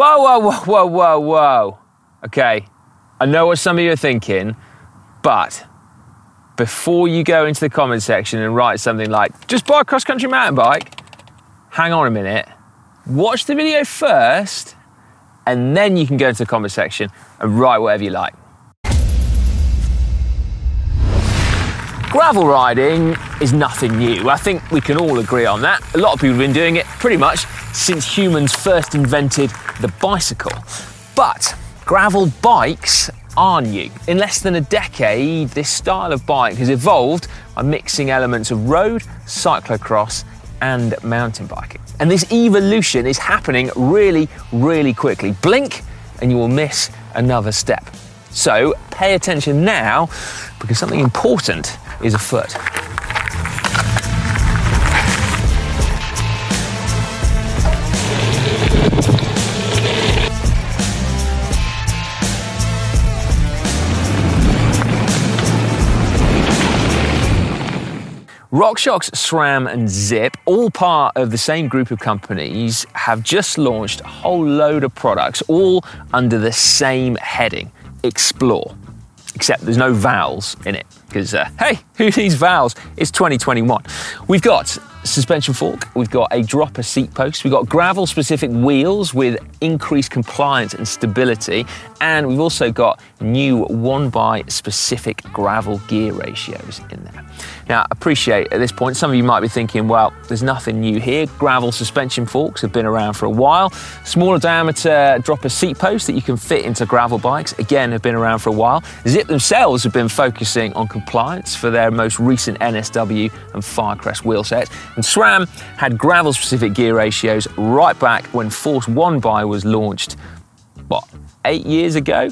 Whoa, whoa, whoa, whoa, whoa, whoa. Okay, I know what some of you are thinking, but before you go into the comment section and write something like, just buy a cross country mountain bike, hang on a minute, watch the video first, and then you can go into the comment section and write whatever you like. Gravel riding is nothing new. I think we can all agree on that. A lot of people have been doing it pretty much since humans first invented the bicycle. But gravel bikes are new. In less than a decade, this style of bike has evolved by mixing elements of road, cyclocross, and mountain biking. And this evolution is happening really, really quickly. Blink and you will miss another step. So pay attention now because something important is afoot. RockShox, SRAM, and Zipp, all part of the same group of companies, have just launched a whole load of products, all under the same heading Explore. Except there's no vowels in it, because, uh, hey, who needs vowels? It's 2021. We've got suspension fork, we've got a dropper seat post, we've got gravel specific wheels with increased compliance and stability, and we've also got new one by specific gravel gear ratios in there. Now, I appreciate at this point, some of you might be thinking, well, there's nothing new here. Gravel suspension forks have been around for a while. Smaller diameter dropper seat posts that you can fit into gravel bikes, again, have been around for a while. Zipp themselves have been focusing on compliance for their most recent NSW and Firecrest wheel sets. And SRAM had gravel specific gear ratios right back when Force One by was launched, what, eight years ago?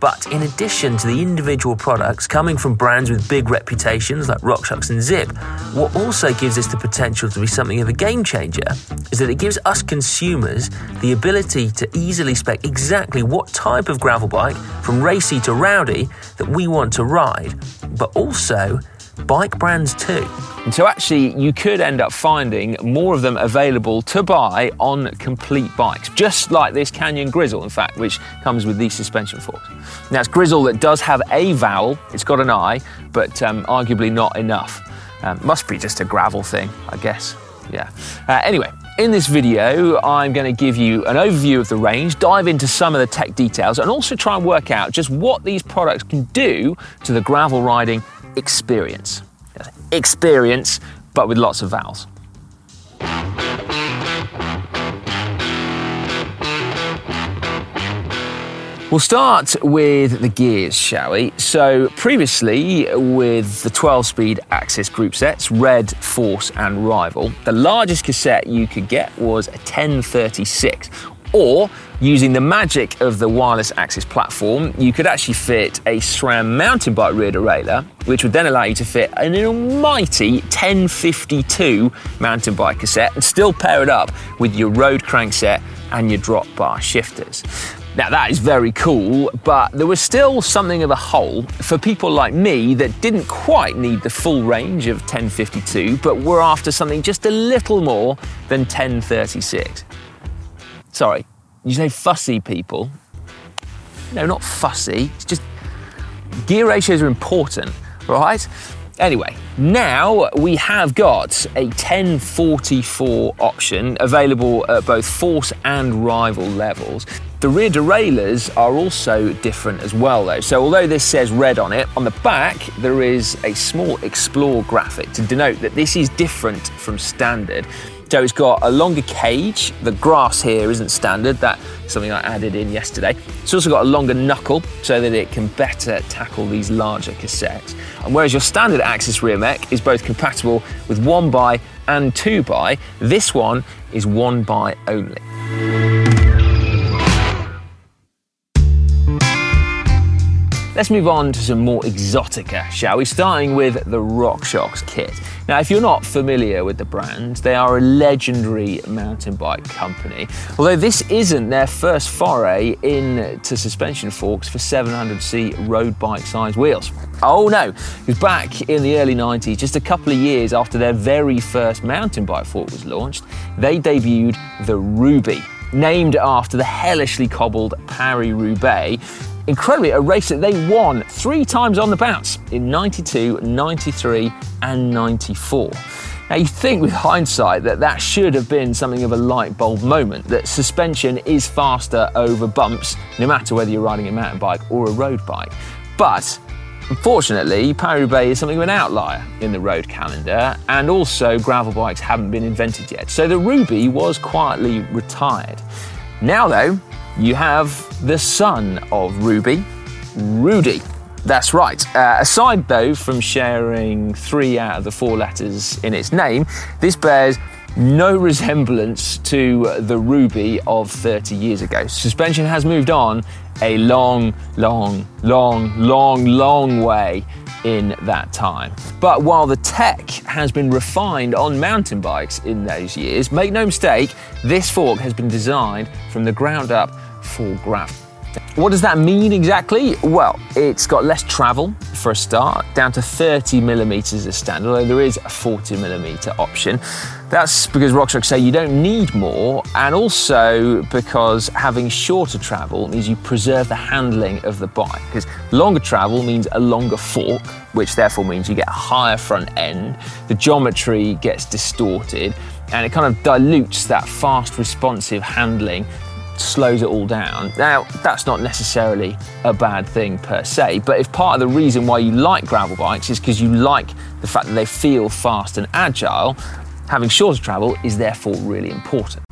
But in addition to the individual products coming from brands with big reputations like RockShox and Zipp, what also gives this the potential to be something of a game changer is that it gives us consumers the ability to easily spec exactly what type of gravel bike, from racy to rowdy, that we want to ride, but also bike brands too. And so actually you could end up finding more of them available to buy on complete bikes, just like this Canyon Grizl, in fact, which comes with these suspension forks. Now it's Grizl that does have a vowel, it's got an I, but um, arguably not enough. Um, must be just a gravel thing, I guess. Yeah. Uh, anyway, in this video, I'm going to give you an overview of the range, dive into some of the tech details, and also try and work out just what these products can do to the gravel riding experience. Experience, but with lots of vowels. We'll start with the gears, shall we? So, previously, with the 12 speed Axis group sets, Red, Force, and Rival, the largest cassette you could get was a 1036, or using the magic of the wireless Axis platform, you could actually fit a SRAM mountain bike rear derailleur, which would then allow you to fit an almighty 1052 mountain bike cassette and still pair it up with your road crankset and your drop bar shifters. Now, that is very cool, but there was still something of a hole for people like me that didn't quite need the full range of 1052, but were after something just a little more than 1036. Sorry, you say fussy people. No, not fussy. It's just gear ratios are important, right? Anyway, now we have got a 1044 option available at both force and rival levels. The rear derailleurs are also different as well, though. So, although this says red on it, on the back there is a small explore graphic to denote that this is different from standard. So it's got a longer cage. The grass here isn't standard. That's something I added in yesterday. It's also got a longer knuckle so that it can better tackle these larger cassettes. And whereas your standard Axis rear mech is both compatible with one by and two by, this one is one by only. Let's move on to some more exotica, shall we? Starting with the RockShox kit. Now, if you're not familiar with the brand, they are a legendary mountain bike company. Although this isn't their first foray into suspension forks for 700c road bike size wheels. Oh no, because back in the early 90s, just a couple of years after their very first mountain bike fork was launched, they debuted the Ruby. named after the hellishly cobbled Paris-Roubaix. Incredibly, a race that they won three times on the bounce in 92, 93 and 94. Now, you think with hindsight that that should have been something of a light bulb moment, that suspension is faster over bumps, no matter whether you're riding a mountain bike or a road bike. But Unfortunately, Paris-Roubaix is something of an outlier in the road calendar, and also gravel bikes haven't been invented yet. So the Ruby was quietly retired. Now, though, you have the son of Ruby, Rudy. That's right. Uh, aside, though, from sharing three out of the four letters in its name, this bears no resemblance to the Ruby of 30 years ago. Suspension has moved on a long, long, long, long, long way in that time. But while the tech has been refined on mountain bikes in those years, make no mistake, this fork has been designed from the ground up for gravel. What does that mean exactly? Well, it's got less travel for a start, down to 30 millimeters as standard, although there is a 40 millimeter option. That's because RockShox say you don't need more, and also because having shorter travel means you preserve the handling of the bike. Because longer travel means a longer fork, which therefore means you get a higher front end, the geometry gets distorted, and it kind of dilutes that fast responsive handling slows it all down. Now, that's not necessarily a bad thing per se, but if part of the reason why you like gravel bikes is because you like the fact that they feel fast and agile, having shorter travel is therefore really important.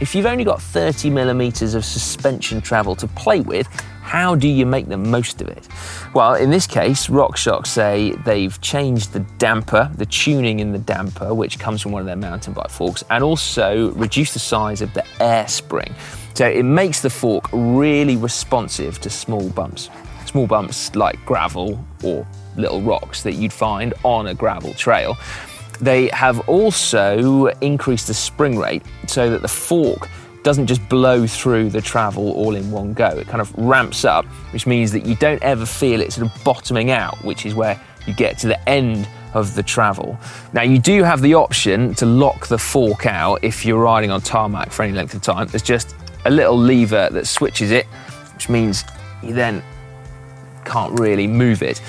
If you've only got 30 millimeters of suspension travel to play with, how do you make the most of it? Well, in this case, RockShox say they've changed the damper, the tuning in the damper, which comes from one of their mountain bike forks, and also reduced the size of the air spring. So it makes the fork really responsive to small bumps. Small bumps like gravel or little rocks that you'd find on a gravel trail. They have also increased the spring rate so that the fork doesn't just blow through the travel all in one go. It kind of ramps up, which means that you don't ever feel it sort of bottoming out, which is where you get to the end of the travel. Now, you do have the option to lock the fork out if you're riding on tarmac for any length of time. There's just a little lever that switches it, which means you then can't really move it.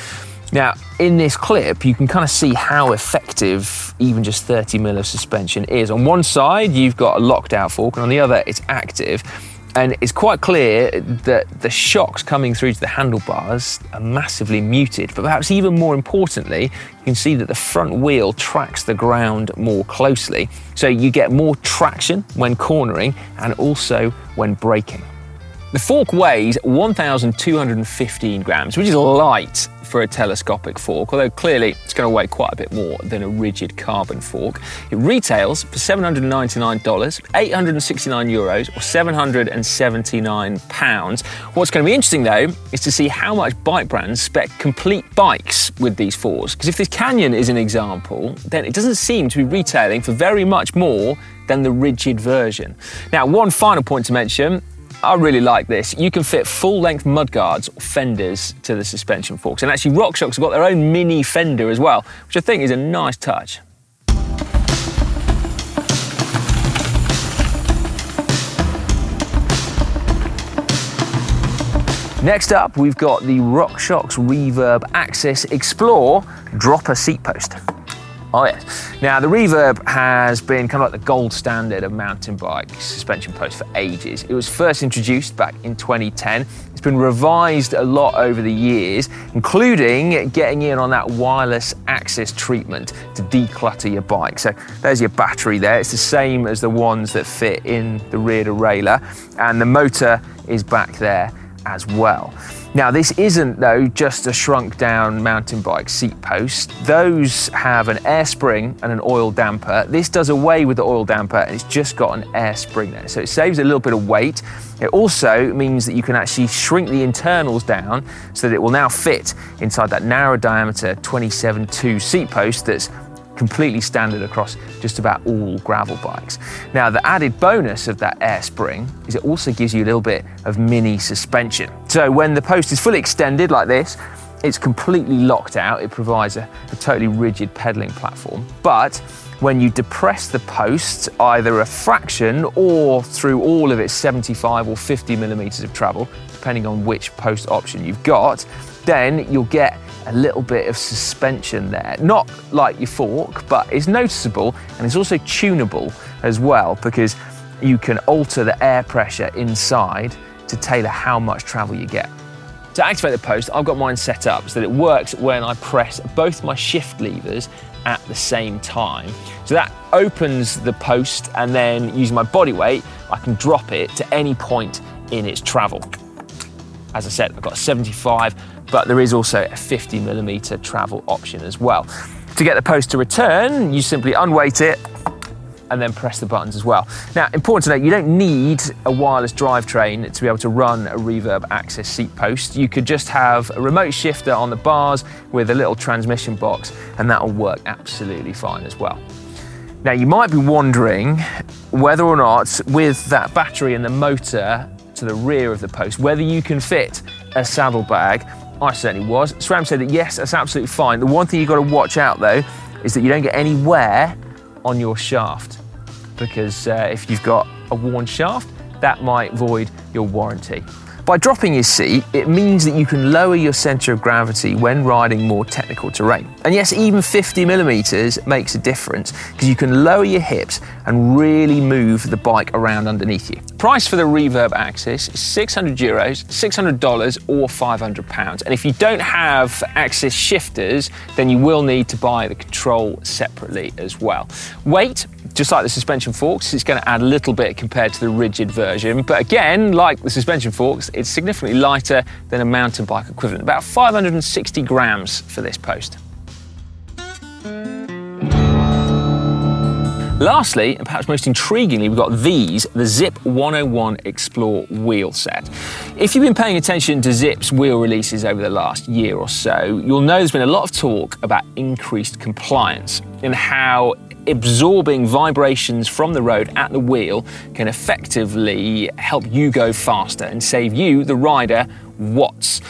Now, in this clip, you can kind of see how effective even just 30 mil of suspension is. On one side, you've got a locked out fork, and on the other, it's active. And it's quite clear that the shocks coming through to the handlebars are massively muted. But perhaps even more importantly, you can see that the front wheel tracks the ground more closely. So you get more traction when cornering and also when braking. The fork weighs 1,215 grams, which is light for a telescopic fork, although clearly it's going to weigh quite a bit more than a rigid carbon fork. It retails for $799, 869 euros, or 779 pounds. What's going to be interesting though is to see how much bike brands spec complete bikes with these forks. Because if this Canyon is an example, then it doesn't seem to be retailing for very much more than the rigid version. Now, one final point to mention I really like this. You can fit full-length mudguards or fenders to the suspension forks. And actually RockShox have got their own mini fender as well, which I think is a nice touch. Next up, we've got the RockShox Reverb Axis Explore dropper seat post. Oh yes. Now the Reverb has been kind of like the gold standard of mountain bike suspension posts for ages. It was first introduced back in 2010. It's been revised a lot over the years, including getting in on that wireless axis treatment to declutter your bike. So there's your battery there. It's the same as the ones that fit in the rear derailleur, and the motor is back there as well. Now, this isn't, though, just a shrunk down mountain bike seat post. Those have an air spring and an oil damper. This does away with the oil damper and it's just got an air spring there. So it saves a little bit of weight. It also means that you can actually shrink the internals down so that it will now fit inside that narrow diameter 27.2 seat post that's completely standard across just about all gravel bikes. Now, the added bonus of that air spring is it also gives you a little bit of mini suspension. So when the post is fully extended like this, it's completely locked out. It provides a, a totally rigid pedaling platform. But when you depress the post, either a fraction or through all of its 75 or 50 millimeters of travel, depending on which post option you've got, then you'll get a little bit of suspension there. Not like your fork, but it's noticeable and it's also tunable as well because you can alter the air pressure inside to tailor how much travel you get. To activate the post, I've got mine set up so that it works when I press both my shift levers at the same time. So that opens the post and then using my body weight, I can drop it to any point in its travel. As I said, I've got 75 but there is also a 50 millimeter travel option as well. To get the post to return, you simply unweight it and then press the buttons as well. Now, important to note, you don't need a wireless drivetrain to be able to run a Reverb Access seat post. You could just have a remote shifter on the bars with a little transmission box, and that'll work absolutely fine as well. Now, you might be wondering whether or not, with that battery and the motor to the rear of the post, whether you can fit a saddlebag I certainly was. SRAM said that yes, that's absolutely fine. The one thing you've got to watch out though is that you don't get any wear on your shaft because uh, if you've got a worn shaft, that might void your warranty. By dropping your seat, it means that you can lower your centre of gravity when riding more technical terrain. And yes, even 50 millimetres makes a difference because you can lower your hips and really move the bike around underneath you. Price for the Reverb Access is 600 euros, $600 or 500 pounds. And if you don't have Access shifters, then you will need to buy the control separately as well. Weight, just like the suspension forks, it's going to add a little bit compared to the rigid version. But again, like the suspension forks, it's significantly lighter than a mountain bike equivalent, about 560 grams for this post. Lastly, and perhaps most intriguingly, we've got these, the Zipp 101 Explore wheel set. If you've been paying attention to Zipp's wheel releases over the last year or so, you'll know there's been a lot of talk about increased compliance and how absorbing vibrations from the road at the wheel can effectively help you go faster and save you, the rider, watts.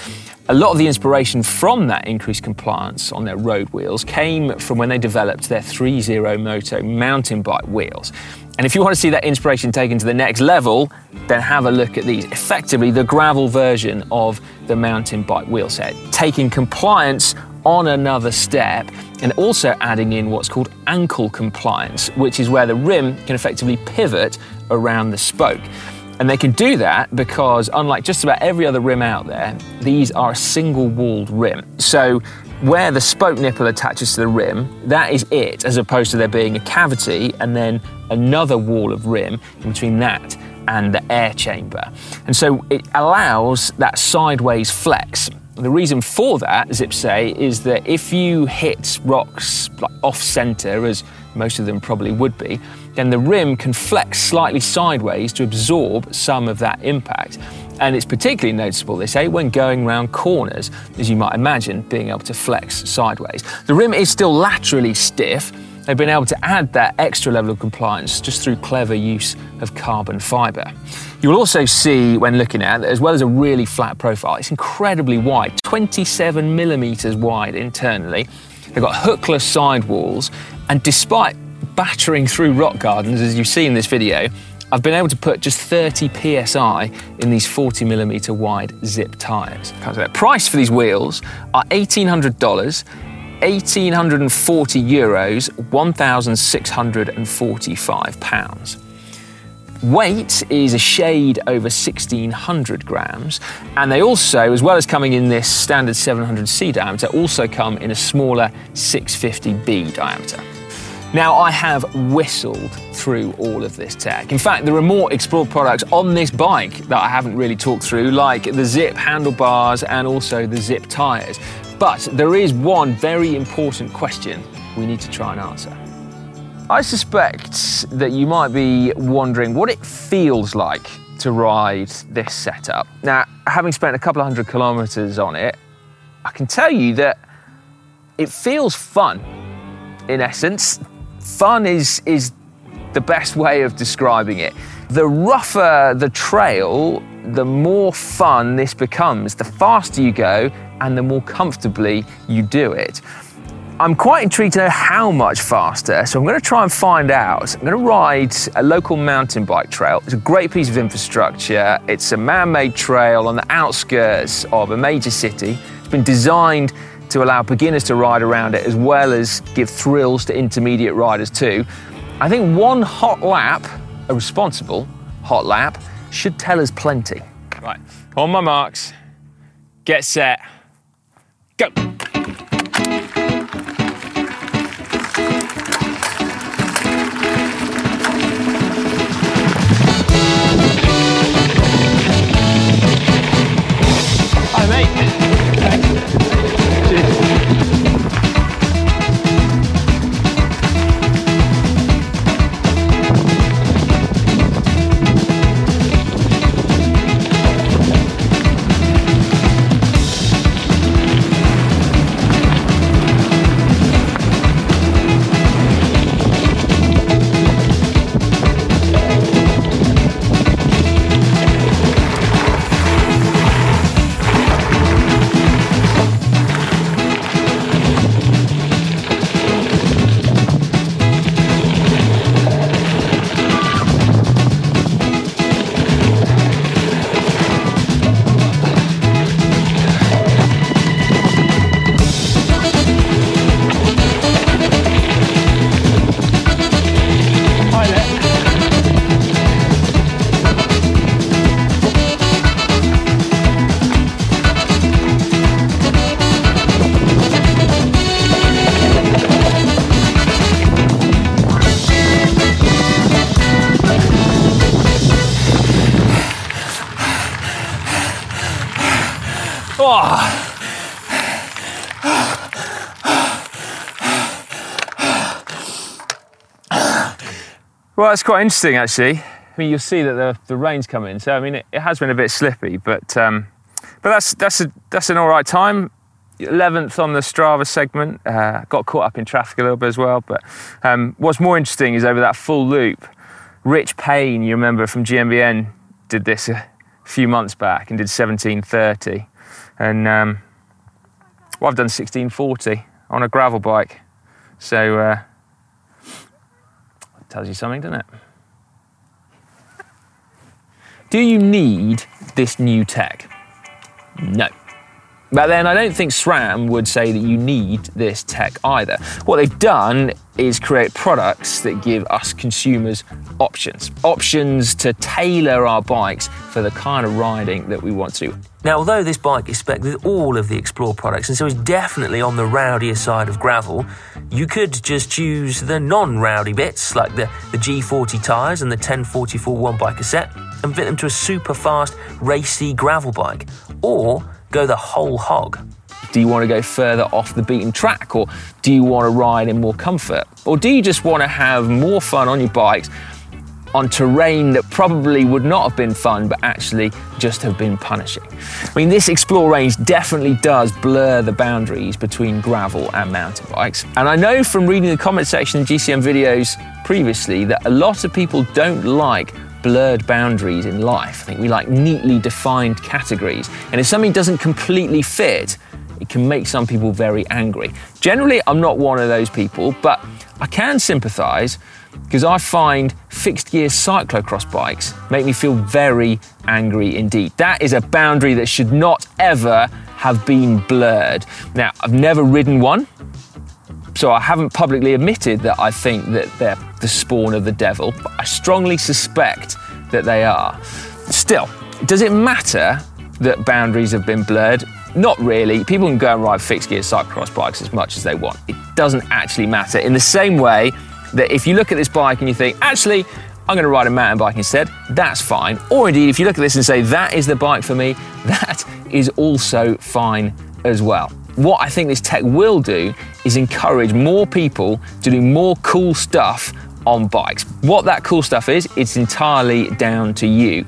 A lot of the inspiration from that increased compliance on their road wheels came from when they developed their 3Zero Moto mountain bike wheels. And if you want to see that inspiration taken to the next level, then have a look at these. Effectively, the gravel version of the mountain bike wheel set, taking compliance on another step and also adding in what's called ankle compliance, which is where the rim can effectively pivot around the spoke. And they can do that because, unlike just about every other rim out there, these are a single walled rim. So, where the spoke nipple attaches to the rim, that is it, as opposed to there being a cavity and then another wall of rim in between that and the air chamber. And so it allows that sideways flex. The reason for that, Zipp say, is that if you hit rocks off center, as most of them probably would be, then the rim can flex slightly sideways to absorb some of that impact. And it's particularly noticeable, they say, when going round corners, as you might imagine, being able to flex sideways. The rim is still laterally stiff. They've been able to add that extra level of compliance just through clever use of carbon fibre. You'll also see when looking at it, as well as a really flat profile, it's incredibly wide, 27 millimetres wide internally. They've got hookless sidewalls, and despite battering through rock gardens, as you see in this video, I've been able to put just 30 psi in these 40 millimeter wide Zipp tyres. The price for these wheels are $1,800, 1,840 euros, 1,645 pounds. Weight is a shade over 1600 grams, and they also, as well as coming in this standard 700C diameter, also come in a smaller 650B diameter. Now, I have whistled through all of this tech. In fact, there are more Explore products on this bike that I haven't really talked through, like the Zipp handlebars and also the Zipp tyres. But there is one very important question we need to try and answer. I suspect that you might be wondering what it feels like to ride this setup. Now, having spent a couple of hundred kilometres on it, I can tell you that it feels fun in essence fun is is the best way of describing it. The rougher the trail, the more fun this becomes. The faster you go and the more comfortably you do it. I'm quite intrigued to know how much faster, so I'm going to try and find out. I'm going to ride a local mountain bike trail. It's a great piece of infrastructure. It's a man made trail on the outskirts of a major city. It's been designed to allow beginners to ride around it as well as give thrills to intermediate riders too. I think one hot lap, a responsible hot lap, should tell us plenty. Right, on my marks, get set, go. Well, it's quite interesting actually. I mean, you'll see that the, the rain's coming, so I mean, it, it has been a bit slippy, but um, but that's that's a, that's an all right time. 11th on the Strava segment. Uh, got caught up in traffic a little bit as well. But um, what's more interesting is over that full loop, Rich Payne, you remember from GMBN, did this a few months back and did 1730. And um, well, I've done 1640 on a gravel bike. So uh, tells you something, doesn't it? Do you need this new tech? No. But then I don't think SRAM would say that you need this tech either. What they've done is create products that give us consumers options. Options to tailor our bikes for the kind of riding that we want to. Now, although this bike is spec with all of the Explore products and so is definitely on the rowdier side of gravel, you could just choose the non rowdy bits like the, the G40 tyres and the 1044 one bike cassette and fit them to a super fast, racy gravel bike. Or go the whole hog. Do you want to go further off the beaten track or do you want to ride in more comfort? Or do you just want to have more fun on your bikes on terrain that probably would not have been fun but actually just have been punishing? I mean, this Explore range definitely does blur the boundaries between gravel and mountain bikes. And I know from reading the comment section in GCN videos previously that a lot of people don't like blurred boundaries in life. I think we like neatly defined categories. And if something doesn't completely fit, it can make some people very angry. Generally, I'm not one of those people, but I can sympathize because I find fixed gear cyclocross bikes make me feel very angry indeed. That is a boundary that should not ever have been blurred. Now, I've never ridden one, so I haven't publicly admitted that I think that they're the spawn of the devil, but I strongly suspect that they are. Still, does it matter that boundaries have been blurred? Not really. People can go and ride fixed gear cyclocross bikes as much as they want. It doesn't actually matter. In the same way that if you look at this bike and you think, actually, I'm going to ride a mountain bike instead, that's fine. Or indeed, if you look at this and say, that is the bike for me, that is also fine as well what I think this tech will do is encourage more people to do more cool stuff on bikes. What that cool stuff is, it's entirely down to you.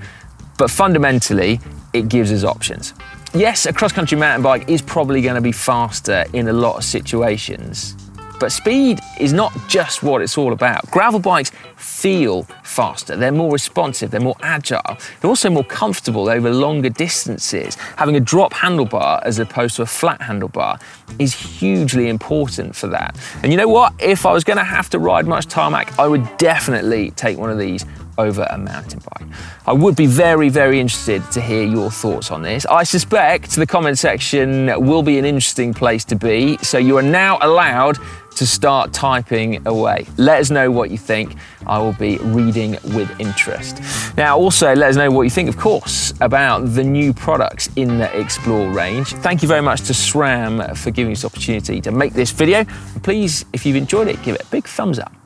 But fundamentally, it gives us options. Yes, a cross country mountain bike is probably going to be faster in a lot of situations. But speed is not just what it's all about. Gravel bikes feel faster, they're more responsive, they're more agile, they're also more comfortable over longer distances. Having a drop handlebar as opposed to a flat handlebar is hugely important for that. And you know what? If I was going to have to ride much tarmac, I would definitely take one of these over a mountain bike. I would be very, very interested to hear your thoughts on this. I suspect the comment section will be an interesting place to be, so you are now allowed to start typing away. Let us know what you think. I will be reading with interest. Now, also let us know what you think, of course, about the new products in the Explore range. Thank you very much to SRAM for giving us the opportunity to make this video. Please, if you've enjoyed it, give it a big thumbs up.